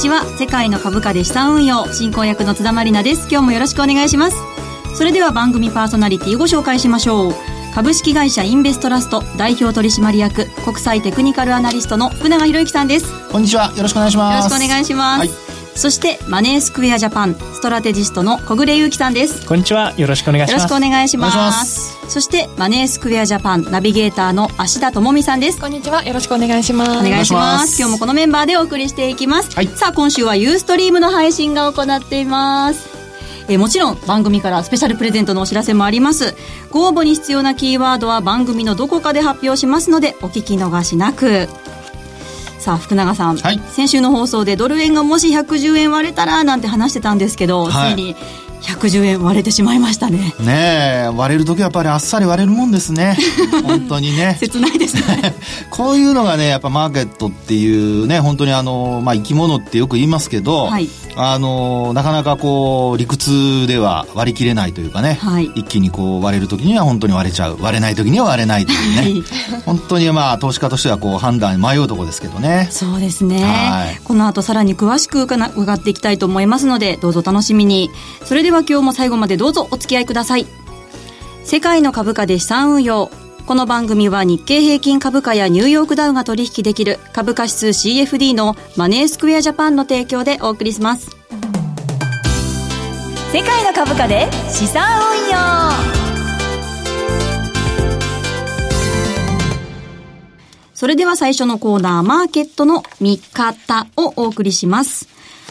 ちは。世界の株価で資産運用進行役の津田まりなです。今日もよろしくお願いします。それでは番組パーソナリティをご紹介しましょう。株式会社インベストラスト代表取締役国際テクニカルアナリストの福永博之さんです。こんにちは。よろしくお願いします。よろしくお願いします、はいそしてマネースクエアジャパンストラテジストの小暮祐樹さんです。こんにちは。よろしくお願いします。よろしくお願いします。そしてマネースクエアジャパンナビゲーターの芦田智美さんです。こんにちは。よろしくお願いします。お願いします。今日もこのメンバーでお送りしていきます、はい、さあ今週はユーストリームの配信が行っています。えもちろん番組からスペシャルプレゼントのお知らせもあります。ご応募に必要なキーワードは番組のどこかで発表しますのでお聞き逃しなくさあ福永さん、はい、先週の放送でドル円がもし110円割れたらなんて話してたんですけど、はい、ついに110円割れてしまいましたね。ねえ割れる時はやっぱりあっさり割れるもんですね。本当にね。切ないですね。こういうのがねやっぱマーケットっていうね本当にあの、まあ、生き物ってよく言いますけど、はい、あのなかなかこう理屈では割り切れないというかね、はい、一気にこう割れる時には本当に割れちゃう。割れない時には割れないというね、はい、本当にまあ投資家としてはこう判断迷うとこですけどね。そうですね、はい、この後さらに詳しく伺っていきたいと思いますのでどうぞ楽しみに。それでは今日も最後までどうぞお付き合いください世界の株価で資産運用この番組は日経平均株価やニューヨークダウが取引できる株価指数 CFD のマネースクエアジャパンの提供でお送りします。世界の株価で資産運用それでは最初のコーナー、マーケットの見方をお送りします。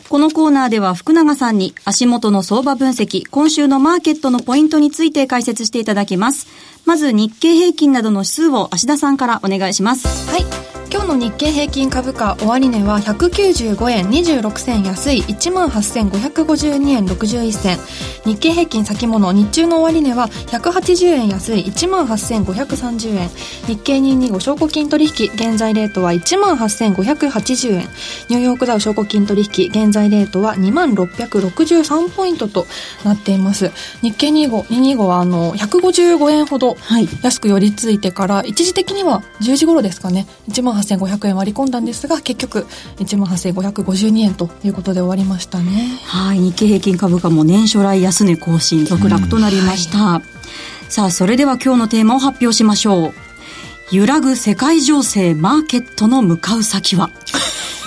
このコーナーでは福永さんに足元の相場分析、今週のマーケットのポイントについて解説していただきます。まず日経平均などの指数を芦田さんからお願いします。はい。今日の日経平均株価終値は195円26銭安い。18,552円61銭。日経平均先物日中の終値は180円安い。18,530円。日経225証拠金取引現在レートは18,580円。ニューヨークダウ証拠金取引現在レートは2663ポイントとなっています。日経225はあの155円ほど安く寄り付いてから、一時的には10時頃ですかね。1万8500円割り込んだんですが結局1万8552円ということで終わりましたね。はい。日経平均株価も年初来安値更新。続落となりました、はい、さあそれでは今日のテーマを発表しましょう。揺らぐ世界情勢マーケットの向かう先は？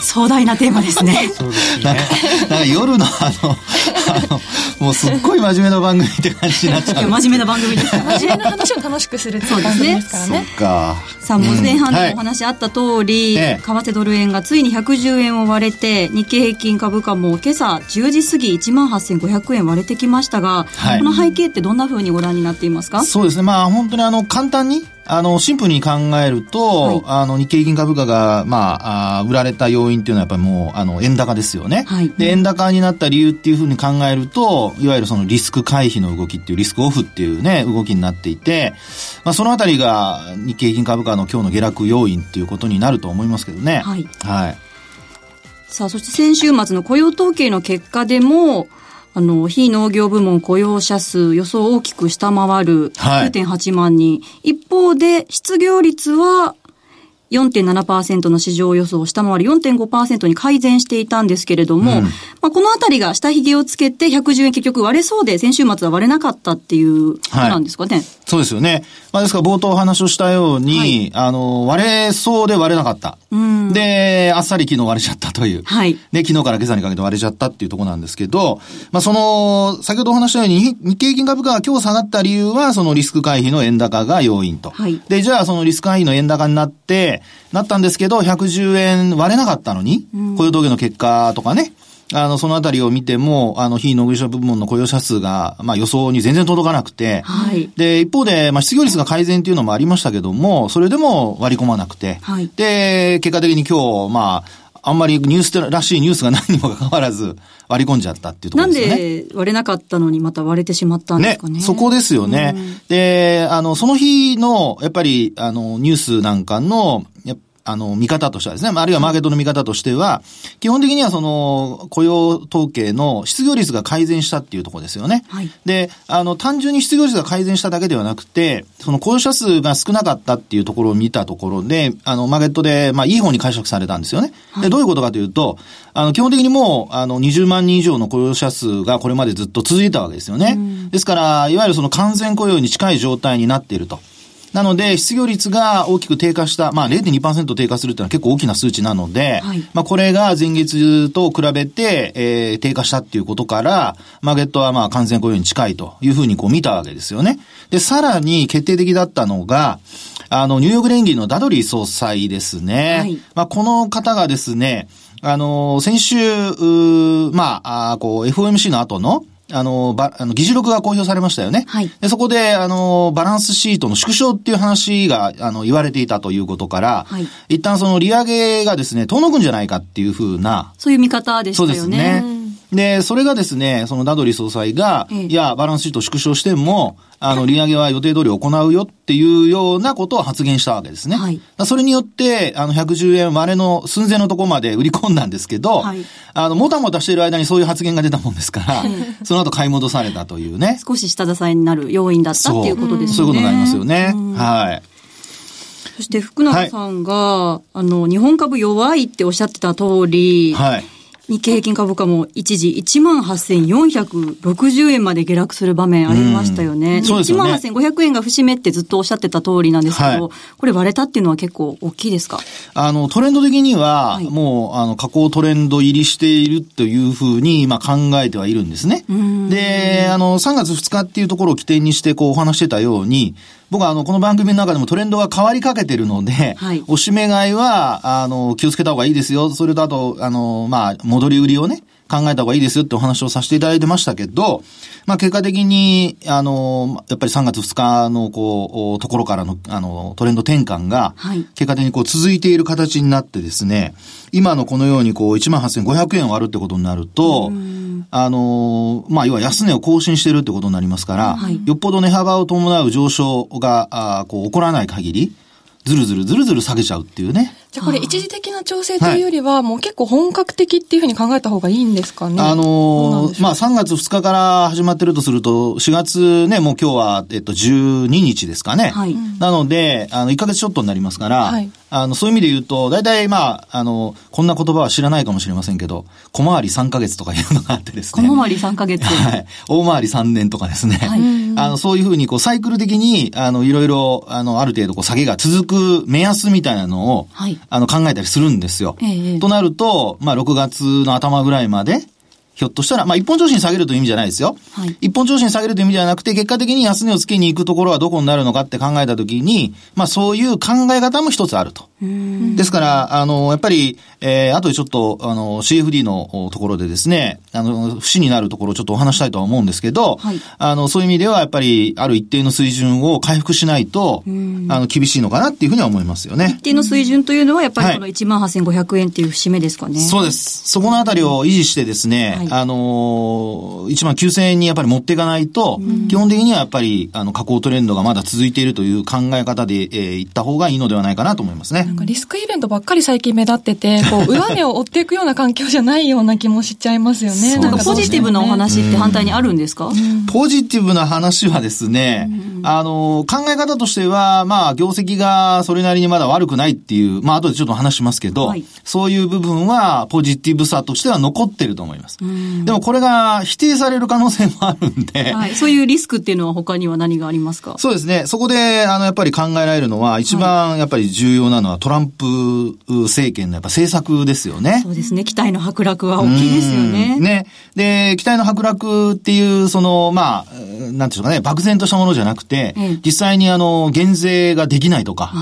壮大なテーマですね。そうですね。なんか、なんか夜のあの、あの、もうすっごい真面目な番組って感じになっちゃう。真面目な番組です。真面目な話を楽しくするっていう番組ですからね。そっか。さあ、もう前半でお話あった通り、為替ドル円がついに110円を割れて、日経平均株価も今朝10時過ぎ1万8500円割れてきましたが、はい、この背景ってどんなふうにご覧になっていますか？そうですね。まあ本当にあの、簡単にあの、シンプルに考えると、はい、あの、日経平均株価が、まあ、あ売られた要因っていうのはやっぱりもう、あの、円高ですよね。はい、で、円高になった理由っていうふうに考えると、いわゆるそのリスク回避の動きっていう、リスクオフっていうね、動きになっていて、まあ、そのあたりが日経平均株価の今日の下落要因っていうことになると思いますけどね。はい。はい。さあ、そして先週末の雇用統計の結果でも、あの、非農業部門雇用者数予想を大きく下回る9.8万人。はい、一方で、失業率は4.7%の市場予想を下回り4.5%に改善していたんですけれども、うん、まあ、このあたりが下髭をつけて110円結局割れそうで先週末は割れなかったっていうことなんですかね。はい、そうですよね。まあ、ですから冒頭お話をしたように、はい、あの、割れそうで割れなかった。うん、で、あっさり昨日割れちゃったという。はい。で、昨日から今朝にかけて割れちゃったっていうところなんですけど、まあ、その、先ほどお話したように、日経平均株価が今日下がった理由は、そのリスク回避の円高が要因と。はい。で、じゃあそのリスク回避の円高になって、なったんですけど、110円割れなかったのに、雇用統計の結果とかね、あの、そのあたりを見ても、あの、非農業者部門の雇用者数が、まあ予想に全然届かなくて、はい。で、一方で、まあ失業率が改善っていうのもありましたけども、それでも割り込まなくて、はい。で、結果的に今日、まあ、あんまりニュースらしいニュースがないにもかかわらず、割り込んじゃったっていうところですね。なんで割れなかったのにまた割れてしまったんですかね。ねそこですよね。で、あの、その日の、やっぱり、あの、ニュースなんかの、あの、見方としてはですね、あるいはマーケットの見方としては、基本的にはその、雇用統計の失業率が改善したっていうところですよね。はい、で、あの、単純に失業率が改善しただけではなくて、その雇用者数が少なかったっていうところを見たところで、あの、マーケットで、まあ、いい方に解釈されたんですよね。で、どういうことかというと、あの、基本的にもう、あの、20万人以上の雇用者数がこれまでずっと続いたわけですよね。ですから、いわゆるその完全雇用に近い状態になっていると。なので、失業率が大きく低下した、まあ0.2%低下するっていうのは結構大きな数値なので、はい、まあこれが前月と比べて、えー、低下したっていうことから、マーケットはまあ完全雇用に近いというふうにこう見たわけですよね。で、さらに決定的だったのが、あの、ニューヨーク連銀のダドリー総裁ですね。はい、まあこの方がですね、あの、先週、まあ、あこう、FOMC の後の、あの、ば、あの、議事録が公表されましたよね。はい。で、そこで、あの、バランスシートの縮小っていう話が、あの、言われていたということから、はい。一旦その利上げがですね、遠のくんじゃないかっていうふうな。そういう見方でしたよね。そうですね。で、それがですね、そのダドリ総裁が、ええ、いや、バランスシート縮小しても、あの、利上げは予定通り行うよっていうようなことを発言したわけですね。はい。それによって、あの、110円割れの寸前のところまで売り込んだんですけど、はい。あの、もたもたしている間にそういう発言が出たもんですから、その後買い戻されたというね。少し下支えになる要因だったっていうことですね。そういうことになりますよね。はい。そして福永さんが、はい、あの、日本株弱いっておっしゃってた通り、はい。日経平均株価も一時1万8460円まで下落する場面ありましたよね。うん、ね。1万8500円が節目ってずっとおっしゃってた通りなんですけど、はい、これ割れたっていうのは結構大きいですか？あの、トレンド的には、もう、あの、下降トレンド入りしているというふうに、まあ考えてはいるんですね。で、あの、3月2日っていうところを起点にして、こうお話してたように、僕はあの、この番組の中でもトレンドが変わりかけてるので、はい、おしめ買いは、あの、気をつけた方がいいですよ。それとあと、あの、まあ、戻り売りをね、考えた方がいいですよってお話をさせていただいてましたけど、まあ結果的に、あの、やっぱり3月2日のこう、ところからの、あの、トレンド転換が、結果的にこう続いている形になってですね、今のこのようにこう、18,500円割るってことになると、あの、まあ、要は安値を更新してるってことになりますから、はい、よっぽど値幅を伴う上昇が、あこう、起こらない限り、ずるずるずるずる下げちゃうっていうね。じゃあこれ一時的な調整というよりは、もう結構本格的っていうふうに考えた方がいいんですかね？あのー、まあ3月2日から始まってるとすると、4月ね、もう今日は、えっと、12日ですかね。はい。なので、あの、1ヶ月ちょっとになりますから、はい。あの、そういう意味で言うと、大体まあ、あの、こんな言葉は知らないかもしれませんけど、小回り3ヶ月とかいうのがあってですね。小回り3ヶ月 はい。大回り3年とかですね。はい。あの、そういうふうに、こう、サイクル的に、あの、いろいろ、あの、ある程度、こう、下げが続く目安みたいなのを、はい。あの、考えたりするるんですよ。ええ、となると、まあ、6月の頭ぐらいまで、ひょっとしたら、まあ、一本調子に下げるという意味じゃないですよ。はい、一本調子に下げるという意味ではなくて、結果的に安値をつけに行くところはどこになるのかって考えたときに、まあ、そういう考え方も一つあると。ですから、あの、やっぱり、えー、後でちょっと、あの、CFD のところでですね、あの、不死になるところをちょっとお話したいとは思うんですけど、はい、あの、そういう意味では、やっぱり、ある一定の水準を回復しないと、あの、厳しいのかなっていうふうには思いますよね。一定の水準というのは、やっぱりこの18,500円っていう節目ですかね、はい。そうです。そこのあたりを維持してですね、はい、あの、1万9000円にやっぱり持っていかないと、基本的にはやっぱり、あの、下降トレンドがまだ続いているという考え方で、えー、いった方がいいのではないかなと思いますね。なんかリスクイベントばっかり最近目立ってて、こう、上値を追っていくような環境じゃないような気もしちゃいますよね。なんかポジティブなお話って反対にあるんですか、ポジティブな話はですね、あの、考え方としては、まあ、業績がそれなりにまだ悪くないっていう、まあ、後でちょっと話しますけど、はい、そういう部分はポジティブさとしては残ってると思います。でもこれが否定される可能性もあるんで、はい、そういうリスクっていうのは他には何がありますか？そうですね。そこで、あの、やっぱり考えられるのは、一番やっぱり重要なのはトランプ政権のやっぱ政策ですよね。そうですね。期待の剥落は大きいですよね。ね。で、期待の剥落っていう、その、まあ、なんていうかね、漠然としたものじゃなくて、実際にあの、減税ができないとか、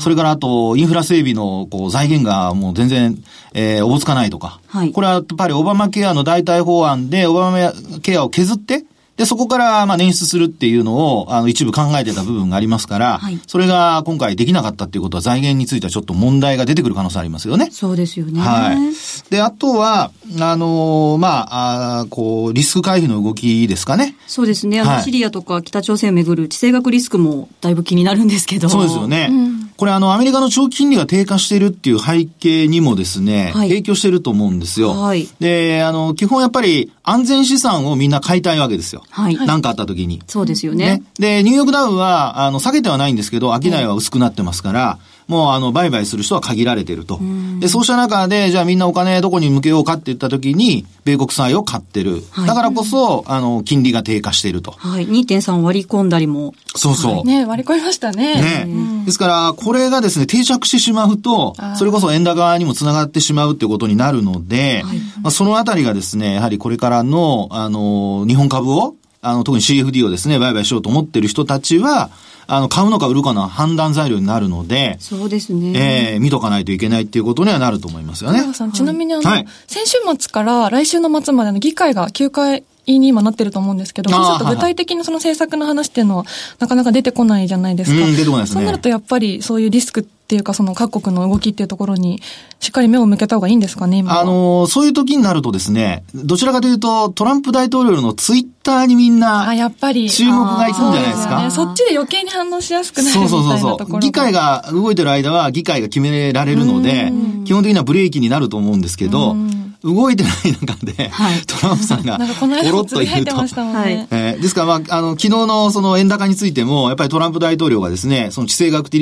それからあと、インフラ整備のこう財源がもう全然、えー、おぼつかないとか、はい、これはやっぱりオバマケアの代替法案で、オバマケアを削って、で、そこから、まあ、捻出するっていうのを、あの、一部考えてた部分がありますから、はい、それが今回できなかったっていうことは財源についてはちょっと問題が出てくる可能性ありますよね。そうですよね。はい。で、あとは、あのー、まあ、あこう、リスク回避の動きですかね。そうですね。あの、はい、シリアとか北朝鮮をめぐる地政学リスクもだいぶ気になるんですけど。そうですよね。うんこれあの、アメリカの長期金利が低下しているっていう背景にもですね、はい、影響してると思うんですよ。はい、で、あの、基本やっぱり安全資産をみんな買いたいわけですよ。はい。何かあった時に。そうですよね。ねで、ニューヨークダウンは、あの、下げてはないんですけど、商いは薄くなってますから、もうあの、売買する人は限られていると。で、そうした中で、じゃあみんなお金どこに向けようかって言った時に、米国債を買ってる。はい、だからこそ、あの、金利が低下していると。はい。2.3割り込んだりも。そうそう。はい、ね割り込みましたね。ね。ですから、これがですね、定着してしまうと、それこそ円高にもつながってしまうっていうことになるので、はい、まあ、そのあたりがですね、やはりこれからの、あの、日本株を、あの、特に CFD をですね、売買しようと思ってる人たちは、あの、買うのか売るかの判断材料になるので、そうですね。ええー、見とかないといけないっていうことにはなると思いますよね。さん、ちなみにあの、はい、先週末から来週の末までの議会が休会に今なってると思うんですけど、そうすると具体的なその政策の話っていうのはなかなか出てこないじゃないですか。うん、出てこないですね。そうなるとやっぱりそういうリスクっていうか、その各国の動きっていうところに、しっかり目を向けた方がいいんですかね、あの、そういう時になるとですね、どちらかというと、トランプ大統領のツイッターにみんな、あ、やっぱり、注目がいくんじゃないですか？ね、そっちで余計に反応しやすくなるみたいなところそうそうそう。議会が動いてる間は、議会が決められるので、基本的にはブレーキになると思うんですけど、動いてない中で、はい、トランプさんが、ポロッと言うと。ね、えー、ですから、まあ、あの、昨日のその円高についても、やっぱりトランプ大統領がですね、その地政学的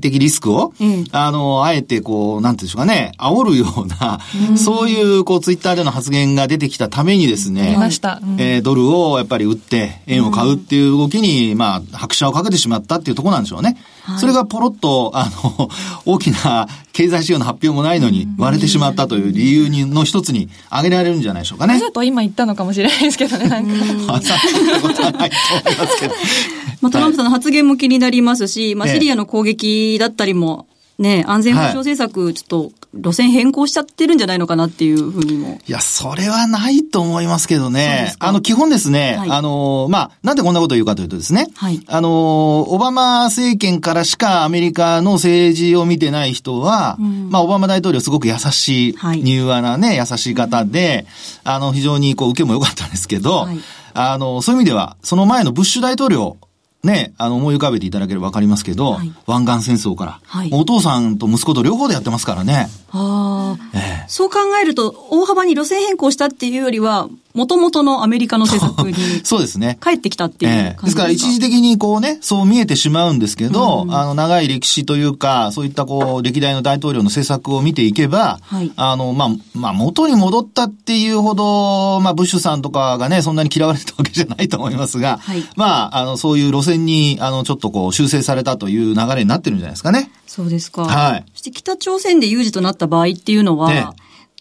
リスクを、うん、あの、あえてこう、なんていうんでしょうかね、煽るような、うん、そういう、こう、ツイッターでの発言が出てきたためにですね、ました。うん、えー、ドルをやっぱり売って、円を買うっていう動きに、まあ、拍車をかけてしまったっていうところなんでしょうね。はい、それがポロッと、あの、大きな経済指標の発表もないのに割れてしまったという理由にの一つに挙げられるんじゃないでしょうかね。わざと今言ったのかもしれないですけどね、なんか。わざとことはないと思いますけど。まあ、トランプさんの発言も気になりますし、まあ、シリアの攻撃だったりも、ね、安全保障政策、ちょっと路線変更しちゃってるんじゃないのかなっていうふうにも。いや、それはないと思いますけどね。あの、基本ですね、はい、あの、まあ、なんでこんなことを言うかというとですね、はい、あの、オバマ政権からしかアメリカの政治を見てない人は、うん、まあ、オバマ大統領すごく優しい、はい、柔和なね、優しい方で、あの、非常にこう、受けも良かったんですけど、あの、そういう意味では、その前のブッシュ大統領ね、あの、思い浮かべていただければわかりますけど、はい、湾岸戦争から、はい、お父さんと息子と両方でやってますからね。ああ、ええ、そう考えると、大幅に路線変更したっていうよりは、もともとのアメリカの政策に。そうですね。帰ってきたっていうええ、ですから一時的にこうね、そう見えてしまうんですけど、うん、あの、長い歴史というか、そういったこう、歴代の大統領の政策を見ていけば、はい、あの、まあ、まあ、元に戻ったっていうほど、まあ、ブッシュさんとかがね、そんなに嫌われたわけじゃないと思いますが、はい、まあ、あの、そういう路線に、あの、ちょっとこう、修正されたという流れになってるんじゃないですかね。そうですか。はい。そして北朝鮮で有事となった場合っていうのは、ね、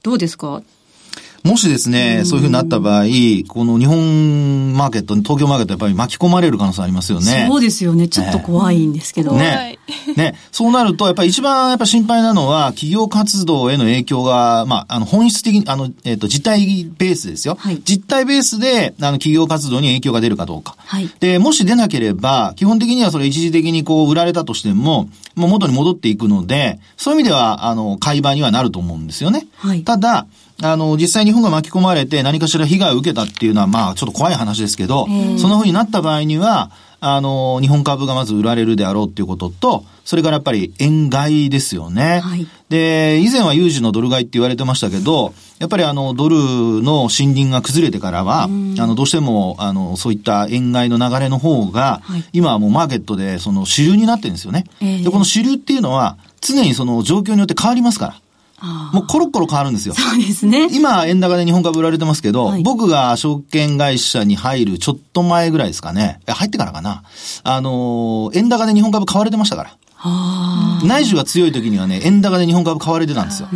どうですか？もしですね、そういうふうになった場合、この日本マーケット、東京マーケットやっぱり巻き込まれる可能性ありますよね。そうですよね。ちょっと怖いんですけど。ね。ね。そうなると、やっぱり一番やっぱ心配なのは、企業活動への影響が、まあ、あの、本質的に、あの、えっ、ー、と、実態ベースですよ。はい、実態ベースで、あの、企業活動に影響が出るかどうか。はい、で、もし出なければ、基本的にはそれ一時的にこう、売られたとしても、もう元に戻っていくので、そういう意味では、あの、買い場にはなると思うんですよね。はい、ただ、あの、実際日本が巻き込まれて何かしら被害を受けたっていうのは、まあ、ちょっと怖い話ですけど、そんな風になった場合には、あの、日本株がまず売られるであろうっていうことと、それからやっぱり円買いですよね。はい、で、以前は有事のドル買いって言われてましたけど、やっぱりあの、ドルの森林が崩れてからは、あの、どうしても、あの、そういった円買いの流れの方が、はい、今はもうマーケットでその主流になってるんですよね。えー、で、この主流っていうのは、常にその状況によって変わりますから。もうコロッコロ変わるんですよ。そうですね。今、円高で日本株売られてますけど、はい、僕が証券会社に入るちょっと前ぐらいですかね。入ってからかな。あの、円高で日本株買われてましたから。内需が強い時にはね、円高で日本株買われてたんですよ。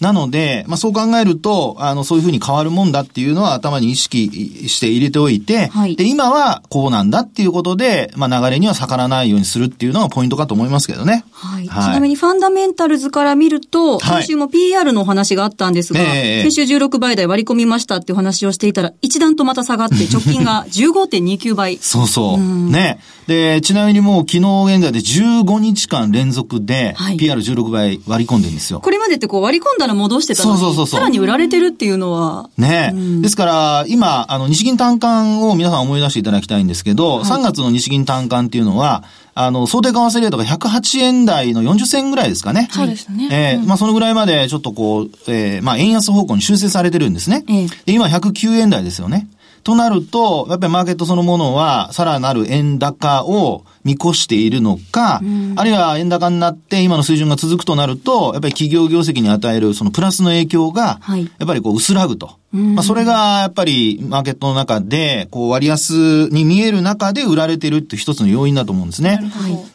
なので、まあそう考えると、あの、そういうふうに変わるもんだっていうのは頭に意識して入れておいて、はい、で、今はこうなんだっていうことで、まあ流れには逆らわないようにするっていうのがポイントかと思いますけどね。はい。はい、ちなみにファンダメンタルズから見ると、先週も PR のお話があったんですが、えー、先週16倍台割り込みましたっていう話をしていたら、一段とまた下がって 直近が15.29倍。そうそう。ね。で、ちなみにもう昨日現在で15日間連続で、PR16 倍割り込んでるんですよ。これまでってこう割り込んだから戻してたのに、そうそうそうさらに売られてるっていうのは。ね、うん、ですから、今、あの、日銀短観を皆さん思い出していただきたいんですけど、はい、3月の日銀短観っていうのは、あの、想定為替レートが108円台の40銭ぐらいですかね。そうですね。えー、うん、まあそのぐらいまでちょっとこう、えー、まあ円安方向に修正されてるんですね。えー、で今109円台ですよね。となると、やっぱりマーケットそのものは、さらなる円高を見越しているのか、うん、あるいは円高になって今の水準が続くとなると、やっぱり企業業績に与えるそのプラスの影響が、やっぱりこう薄らぐと。まあ、それがやっぱりマーケットの中で、こう割安に見える中で売られてるって一つの要因だと思うんですね。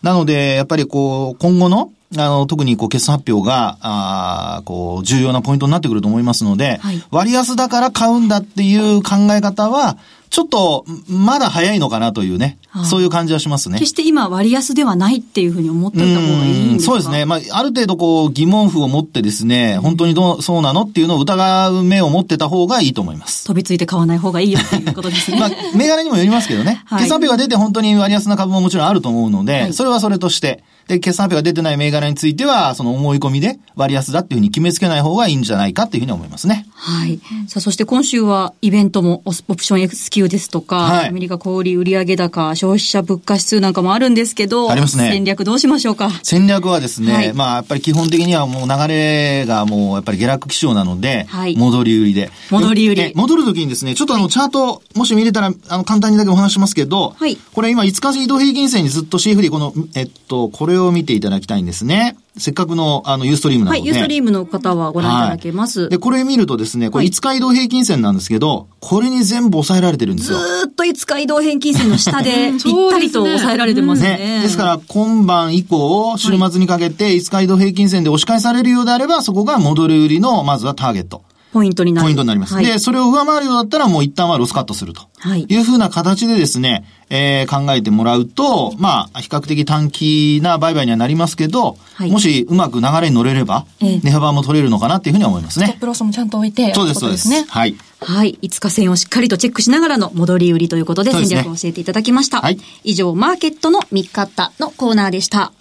なので、やっぱりこう、今後のあの、特にこう、決算発表が、あこう、重要なポイントになってくると思いますので、はい、割安だから買うんだっていう考え方は、ちょっと、まだ早いのかなというね、そういう感じはしますね。決して今割安ではないっていうふうに思っておいた方がいいんですか？そうですね。まあ、ある程度こう、疑問符を持ってですね、本当にどう、そうなのっていうのを疑う目を持ってた方がいいと思います。飛びついて買わない方がいいよっていうことですね。まあ、銘柄にもよりますけどね。はい、決算日が出て本当に割安な株ももちろんあると思うので、はい、それはそれとして、で、決算発表が出てない銘柄については、その思い込みで割安だっていうふうに決めつけない方がいいんじゃないかっていうふうに思いますね。はい。さあ、そして今週はイベントもオプション XQ ですとか、はい、アメリカ小売売上高、消費者物価指数なんかもあるんですけど、ありますね。戦略どうしましょうか？戦略はですね、はい、まあ、やっぱり基本的にはもう流れがもうやっぱり下落基調なので、はい、戻り売りで。戻り売り。戻るときにですね、ちょっとあの、チャート、もし見れたら、あの、簡単にだけお話しますけど、はい、これ今5日移動平均線にずっと CFD、この、えっと、これを見ていただきたいんですね。せっかくの、あの、ユーストリームなので。はい、ユーストリームの方はご覧いただけます。はい、で、これ見るとですね、これ5日移動平均線なんですけど、これに全部抑えられてるんですよ。ずっと5日移動平均線の下で、ぴったりと抑えられてますね。ねですから、今晩以降、週末にかけて5日移動平均線で押し返されるようであれば、そこが戻り売りの、まずはターゲット。ポイントになる。ポイントになります。はい、で、それを上回るようだったらもう一旦はロスカットすると。はい。いうふうな形でですね、えー、考えてもらうと、まあ、比較的短期な売買にはなりますけど、はい、もしうまく流れに乗れれば、え値幅も取れるのかなっていうふうに思いますね。ストップロスもちゃんと置いて、そうです、そうです。ね。はい。はい。5日線をしっかりとチェックしながらの戻り売りということで戦略を教えていただきました。ね、はい。以上、マーケットの見方のコーナーでした。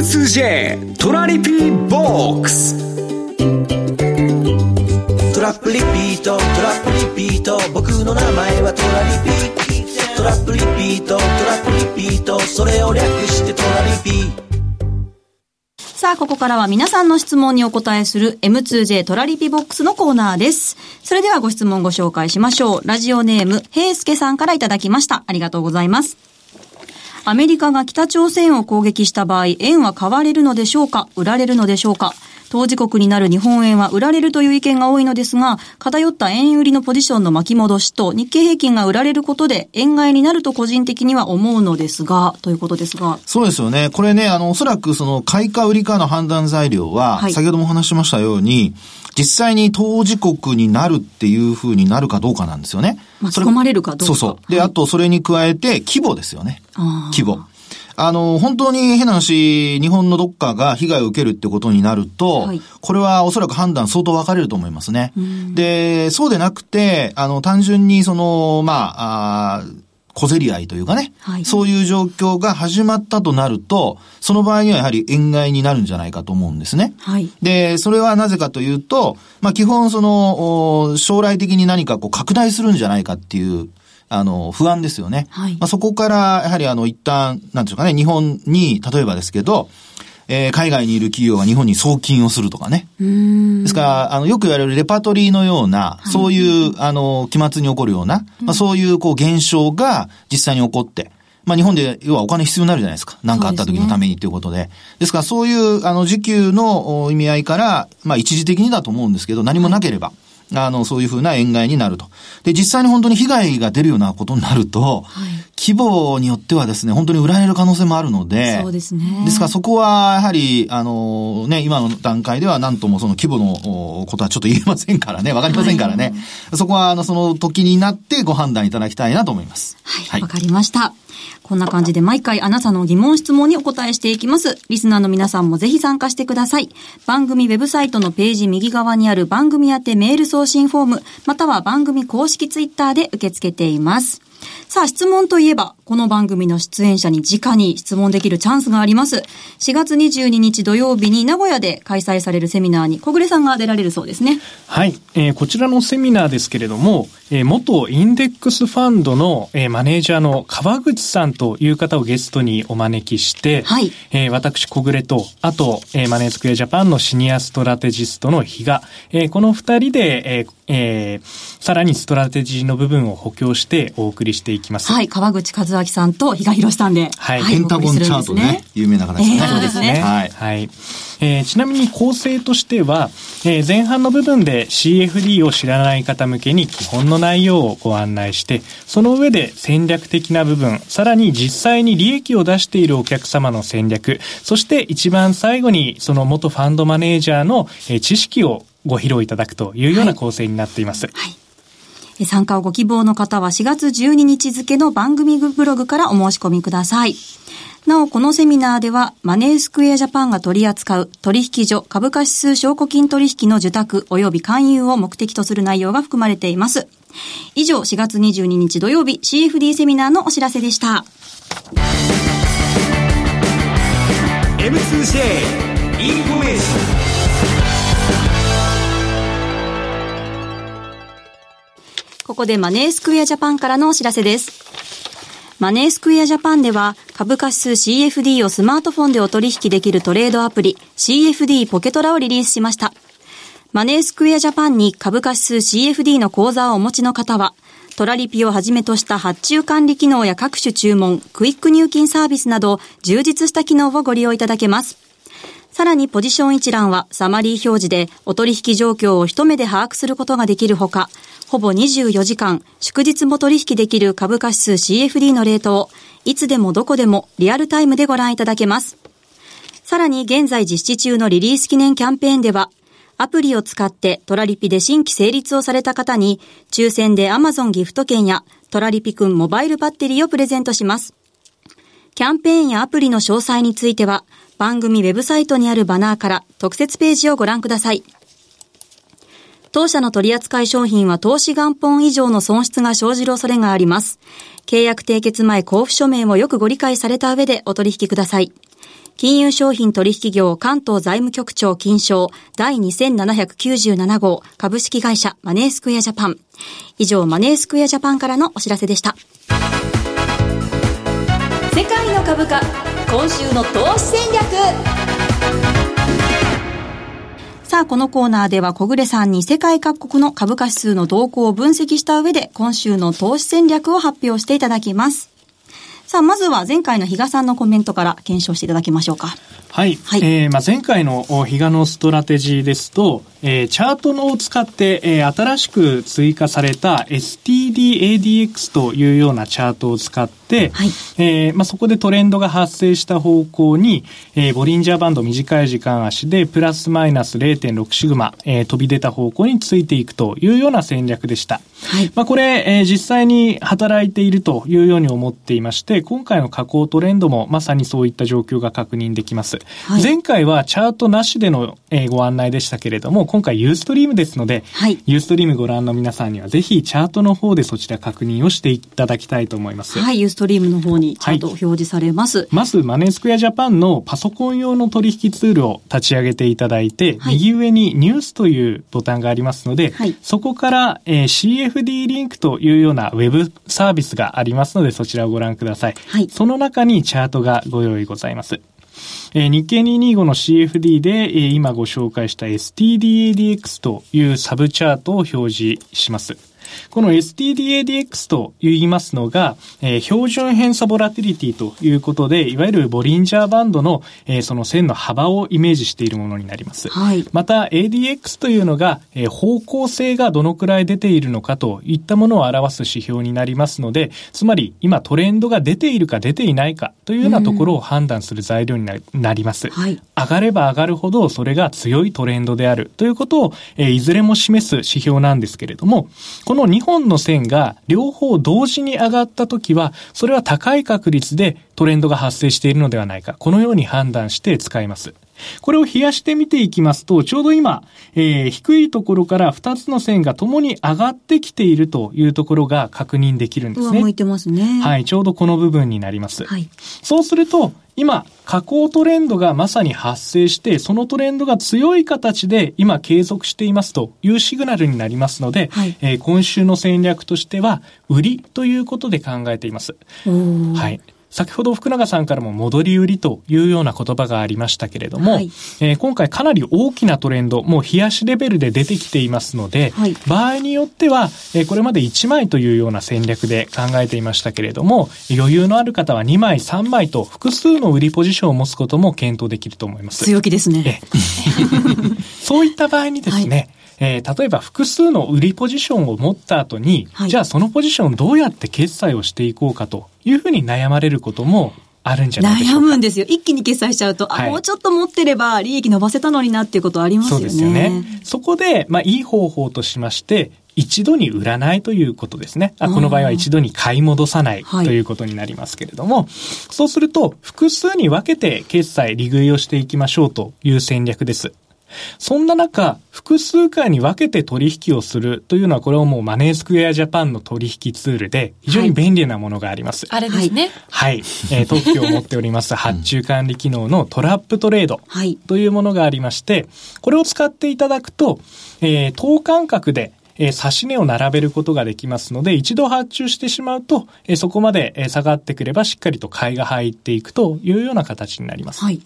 M2J トラリピーボックストラップリピートトラップリピート僕の名前はトラリピトラップリピートトラップリピートそれを略してトラリピさあ、ここからは皆さんの質問にお答えする M2J トラリピボックスのコーナーです。それではご質問ご紹介しましょう。ラジオネーム、平介さんからいただきました。ありがとうございます。アメリカが北朝鮮を攻撃した場合、円は買われるのでしょうか売られるのでしょうか。当事国になる日本円は売られるという意見が多いのですが、偏った円売りのポジションの巻き戻しと日経平均が売られることで円買いになると個人的には思うのですが、ということですが。そうですよね。これね、あの、おそらくその買いか売りかの判断材料は、はい、先ほどもお話しましたように、実際に当事国になるっていうふうになるかどうかなんですよね。巻き込まれるかどうか。そうそう。で、はい、あとそれに加えて規模ですよね。規模。あの、本当に変な話、日本のどっかが被害を受けるってことになると、はい、これはおそらく判断相当分かれると思いますね。で、そうでなくて、あの、単純にその、まあ、あ小競り合いというかね、はい、そういう状況が始まったとなると、その場合にはやはり円買いになるんじゃないかと思うんですね。はい、で、それはなぜかというと、まあ基本その、将来的に何かこう拡大するんじゃないかっていうあの、不安ですよね。はい。まあ、そこから、やはりあの、一旦、なんでしょうかね、日本に、例えばですけど、えー、海外にいる企業が日本に送金をするとかね。ですから、あの、よく言われるレパトリーのような、はい、そういう、あの、期末に起こるような、まあ、そういう、こう、現象が実際に起こって、まあ日本で要はお金必要になるじゃないですか。何かあった時のためにということで。ですね、ですからそういうあの時給の意味合いから、まあ一時的にだと思うんですけど、何もなければ、はいあの、そういうふうな円害になると。で、実際に本当に被害が出るようなことになると、はい、規模によってはですね、本当に売られる可能性もあるので、そうですね。ですからそこは、やはり、あの、ね、今の段階では何ともその規模のことはちょっと言えませんからね、わかりませんからね。はい、そこは、あの、その時になってご判断いただきたいなと思います。はい、わ、はい、かりました。こんな感じで毎回あなたの疑問質問にお答えしていきます。リスナーの皆さんもぜひ参加してください。番組ウェブサイトのページ右側にある番組宛てメール送信フォーム、または番組公式ツイッターで受け付けています。さあ、質問といえば、この番組の出演者に直に質問できるチャンスがあります。4月22日土曜日に名古屋で開催されるセミナーに小暮さんが出られるそうですね。はい。えー、こちらのセミナーですけれども、えー、元インデックスファンドの、えー、マネージャーの川口さんという方をゲストにお招きして、はい。えー、私小暮と、あと、えー、マネースクエアジャパンのシニアストラテジストの比嘉、えー、この二人で、えーえー、さらにストラテジーの部分を補強してお送りしていきます。はい。川口和明さんと比嘉博さんで。はい。ペンタゴンチャートね。有名な方ですね。えー、そうですね。はい。はい。えー、ちなみに構成としては、えー、前半の部分で CFD を知らない方向けに基本の内容をご案内して、その上で戦略的な部分、さらに実際に利益を出しているお客様の戦略、そして一番最後にその元ファンドマネージャーの、えー、知識をご披露いただくというような構成になっています。はい、はい参加をご希望の方は4月12日付の番組ブログからお申し込みください。なお、このセミナーでは、マネースクエアジャパンが取り扱う取引所株価指数証拠金取引の受託及び勧誘を目的とする内容が含まれています。以上、4月22日土曜日 CFD セミナーのお知らせでした。M2J インフォメーションここでマネースクエアジャパンからのお知らせです。マネースクエアジャパンでは株価指数 CFD をスマートフォンでお取引できるトレードアプリ CFD ポケトラをリリースしました。マネースクエアジャパンに株価指数 CFD の口座をお持ちの方は、トラリピをはじめとした発注管理機能や各種注文、クイック入金サービスなど充実した機能をご利用いただけます。さらにポジション一覧はサマリー表示でお取引状況を一目で把握することができるほか、ほぼ24時間、祝日も取引できる株価指数 CFD のレートを、いつでもどこでもリアルタイムでご覧いただけます。さらに現在実施中のリリース記念キャンペーンでは、アプリを使ってトラリピで新規成立をされた方に、抽選で Amazon ギフト券やトラリピくんモバイルバッテリーをプレゼントします。キャンペーンやアプリの詳細については、番組ウェブサイトにあるバナーから特設ページをご覧ください。当社の取扱い商品は投資元本以上の損失が生じる恐れがあります。契約締結前交付書面をよくご理解された上でお取引ください。金融商品取引業関東財務局長金賞第2797号株式会社マネースクエアジャパン。以上マネースクエアジャパンからのお知らせでした。世界の株価、今週の投資戦略。さあ、このコーナーでは小暮さんに世界各国の株価指数の動向を分析した上で、今週の投資戦略を発表していただきます。さあ、まずは前回の比嘉さんのコメントから検証していただきましょうか。はい。はい、えー、まあ、前回の比嘉のストラテジーですと、えー、チャートのを使って、えー、新しく追加された STDADX というようなチャートを使って、はい、えー、まあ、そこでトレンドが発生した方向に、えー、ボリンジャーバンド短い時間足でプラスマイナス0.6シグマ、えー、飛び出た方向についていくというような戦略でした。はい、まあ、これ、えー、実際に働いているというように思っていまして、今回の下降トレンドもまさにそういった状況が確認できます。はい、前回はチャートなしでの、えー、ご案内でしたけれども、今回ユーストリームですので、はい、ユーストリームご覧の皆さんにはぜひチャートの方でそちら確認をしていただきたいと思います。はい、ユーストリームの方にチャート表示されます。はい、まず、マネースクエアジャパンのパソコン用の取引ツールを立ち上げていただいて、はい、右上にニュースというボタンがありますので、そこから、えー、CFD リンクというようなウェブサービスがありますので、そちらをご覧ください。その中にチャートがご用意ございます。えー、日経225の CFD で、えー、今ご紹介した STDADX というサブチャートを表示します。この STDADX と言いますのが、えー、標準偏差ボラティリティということで、いわゆるボリンジャーバンドの、えー、その線の幅をイメージしているものになります。はい、また ADX というのが、えー、方向性がどのくらい出ているのかといったものを表す指標になりますので、つまり今トレンドが出ているか出ていないかというようなところを判断する材料になります。はい、上がれば上がるほどそれが強いトレンドであるということを、えー、いずれも示す指標なんですけれども、このの2本の線が両方同時に上がった時は、それは高い確率でトレンドが発生しているのではないか。このように判断して使います。これを冷やして見ていきますと、ちょうど今、えー、低いところから2つの線がともに上がってきているというところが確認できるんですね。向いてますね。はい、ちょうどこの部分になります。はい、そうすると、今、下降トレンドがまさに発生して、そのトレンドが強い形で今継続していますというシグナルになりますので、はい、えー、今週の戦略としては、売りということで考えています。はい。先ほど福永さんからも戻り売りというような言葉がありましたけれども、はい、えー、今回かなり大きなトレンド、もう冷やしレベルで出てきていますので、はい、場合によっては、えー、これまで1枚というような戦略で考えていましたけれども、余裕のある方は2枚、3枚と複数の売りポジションを持つことも検討できると思います。強気ですね。そういった場合にですね、はいえー、例えば複数の売りポジションを持った後に、はい、じゃあそのポジションどうやって決済をしていこうかというふうに悩まれることもあるんじゃないでしょうか。悩むんですよ。一気に決済しちゃうと、はい、あ、もうちょっと持ってれば利益伸ばせたのになっていうことありますよね。そうですよね。そこで、まあ、いい方法としまして、一度に売らないということですね。あこの場合は一度に買い戻さないということになりますけれども、はい、そうすると複数に分けて決済、利食いをしていきましょうという戦略です。そんな中、複数回に分けて取引をするというのは、これはもうマネースクエアジャパンの取引ツールで、非常に便利なものがあります。はい、あれですね。はい。えー、特許を持っております発注管理機能のトラップトレードというものがありまして、これを使っていただくと、えー、等間隔でえー、差し値を並べることができますので、一度発注してしまうと、えー、そこまで、え下がってくればしっかりと買いが入っていくというような形になります。はい。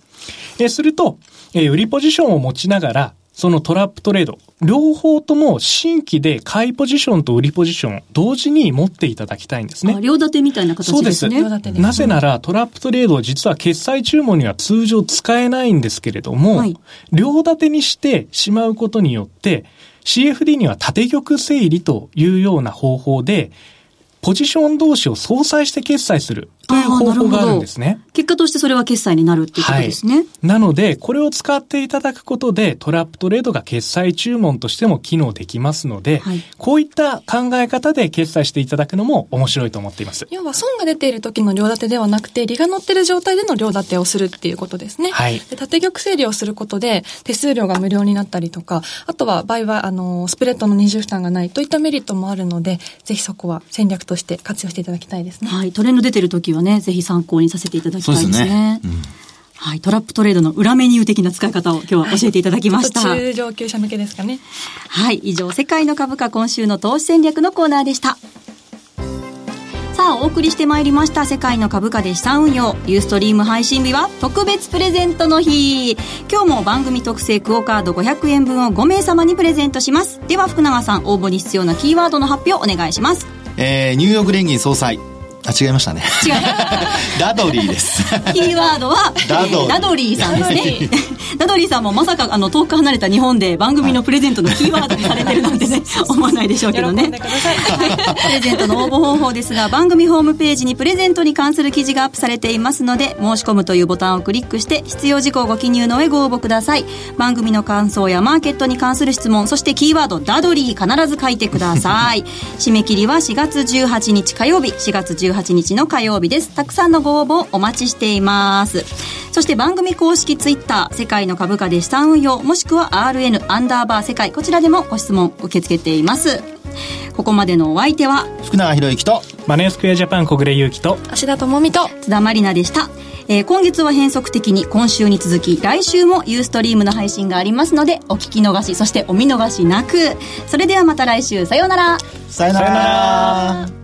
えー、すると、えー、売りポジションを持ちながら、そのトラップトレード、両方とも新規で買いポジションと売りポジション、同時に持っていただきたいんですね。両立てみたいな形ですね。そうです。なぜなら、トラップトレード実は決済注文には通常使えないんですけれども、はい、両立てにしてしまうことによって、CFD には縦玉整理というような方法で、ポジション同士を相殺して決済するという方法があるんですね。結果としてそれは決済になるっていうことですね。はい、なので、これを使っていただくことで、トラップトレードが決済注文としても機能できますので、はい、こういった考え方で決済していただくのも面白いと思っています。要は損が出ている時の両立てではなくて、利が乗っている状態での両立てをするっていうことですね。はい。で縦玉整理をすることで、手数料が無料になったりとか、あとは場合は、あの、スプレッドの二重負担がないといったメリットもあるので、ぜひそこは戦略として活用していただきたいですね。はい。トレンド出てる時はね、ぜひ参考にさせていただきたいですね。すねうん、はい。トラップトレードの裏メニュー的な使い方を今日は教えていただきました。はい、中上級者向けですかね。はい。以上、世界の株価今週の投資戦略のコーナーでした。さあ、お送りしてまいりました。世界の株価で資産運用。ユーストリーム配信日は特別プレゼントの日。今日も番組特製クオカード500円分を5名様にプレゼントします。では、福永さん、応募に必要なキーワードの発表お願いします。えー、ニューヨーク連銀総裁。あ、違いましたね。違う。ダドリーです。キーワードは、ダドダドリーさんですね。ダドリーさんもまさか、あの、遠く離れた日本で番組のプレゼントのキーワードにされてるなんてね、思わないでしょうけどね。プレゼントの応募方法ですが、番組ホームページにプレゼントに関する記事がアップされていますので、申し込むというボタンをクリックして、必要事項をご記入の上ご応募ください。番組の感想やマーケットに関する質問、そしてキーワード、ダドリー必ず書いてください。締め切りは4月18日火曜日、4月18日の火曜日です。たくさんのご応募お待ちしています。そして番組公式ツイッター、世界の株価で資産運用、もしくは RN アンダーバー世界、こちらでもご質問受け付けています。ここまでのお相手は、福永博之と、マネースクエアジャパン小暮優樹と、芦田智美と、津田まりなでした。えー、今月は変則的に今週に続き来週もユーストリームの配信がありますのでお聞き逃しそしてお見逃しなくそれではまた来週さようならさようなら